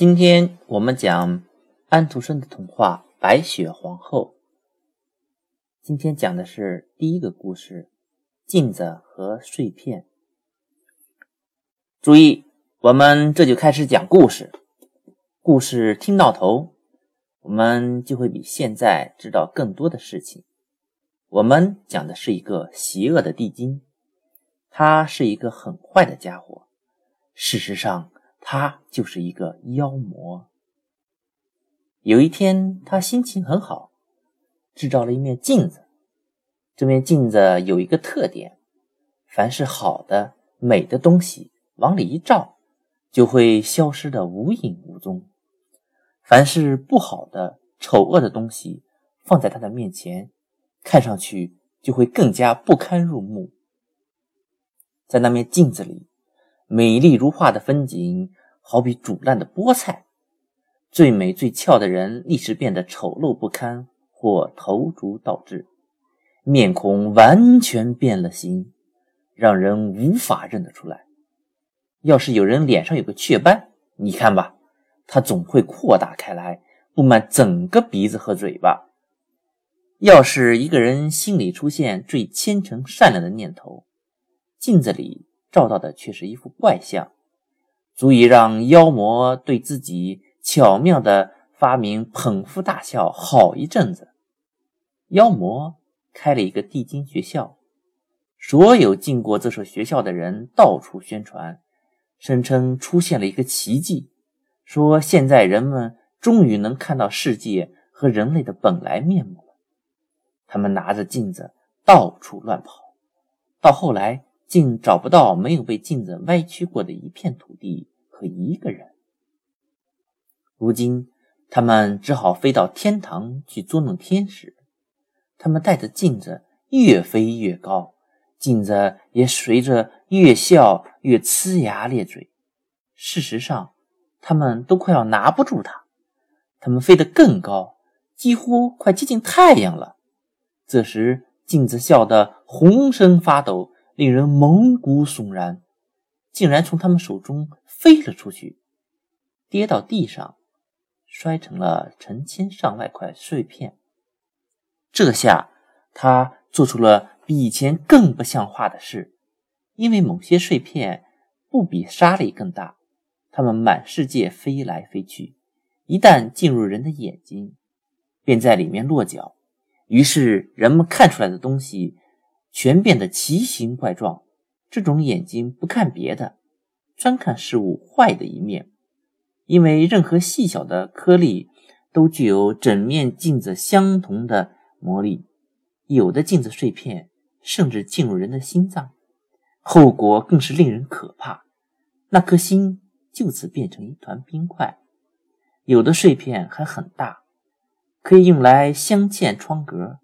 今天我们讲安徒生的童话《白雪皇后》。今天讲的是第一个故事：镜子和碎片。注意，我们这就开始讲故事。故事听到头，我们就会比现在知道更多的事情。我们讲的是一个邪恶的地精，他是一个很坏的家伙。事实上，他就是一个妖魔。有一天，他心情很好，制造了一面镜子。这面镜子有一个特点：凡是好的、美的东西，往里一照，就会消失的无影无踪；凡是不好的、丑恶的东西，放在他的面前。看上去就会更加不堪入目。在那面镜子里，美丽如画的风景好比煮烂的菠菜，最美最俏的人立时变得丑陋不堪，或头足倒置，面孔完全变了形，让人无法认得出来。要是有人脸上有个雀斑，你看吧，它总会扩大开来，布满整个鼻子和嘴巴。要是一个人心里出现最虔诚善良的念头，镜子里照到的却是一副怪相，足以让妖魔对自己巧妙的发明捧腹大笑好一阵子。妖魔开了一个地精学校，所有进过这所学校的人到处宣传，声称出现了一个奇迹，说现在人们终于能看到世界和人类的本来面目了。他们拿着镜子到处乱跑，到后来竟找不到没有被镜子歪曲过的一片土地和一个人。如今，他们只好飞到天堂去捉弄天使。他们带着镜子越飞越高，镜子也随着越笑越呲牙咧嘴。事实上，他们都快要拿不住它。他们飞得更高，几乎快接近太阳了。这时，镜子笑得浑身发抖，令人毛骨悚然，竟然从他们手中飞了出去，跌到地上，摔成了成千上万块碎片。这下，他做出了比以前更不像话的事，因为某些碎片不比沙粒更大，它们满世界飞来飞去，一旦进入人的眼睛，便在里面落脚。于是，人们看出来的东西全变得奇形怪状。这种眼睛不看别的，专看事物坏的一面，因为任何细小的颗粒都具有整面镜子相同的魔力。有的镜子碎片甚至进入人的心脏，后果更是令人可怕。那颗心就此变成一团冰块。有的碎片还很大。可以用来镶嵌窗格，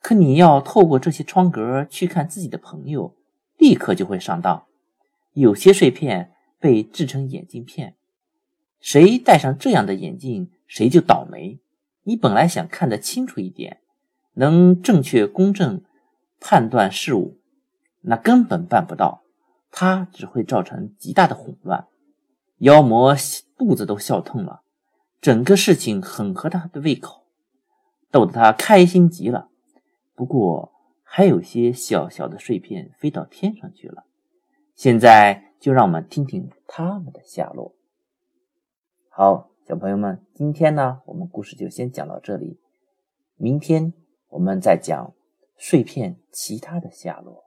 可你要透过这些窗格去看自己的朋友，立刻就会上当。有些碎片被制成眼镜片，谁戴上这样的眼镜，谁就倒霉。你本来想看得清楚一点，能正确公正判断事物，那根本办不到，它只会造成极大的混乱。妖魔肚子都笑痛了。整个事情很合他的胃口，逗得他开心极了。不过还有些小小的碎片飞到天上去了。现在就让我们听听他们的下落。好，小朋友们，今天呢，我们故事就先讲到这里。明天我们再讲碎片其他的下落。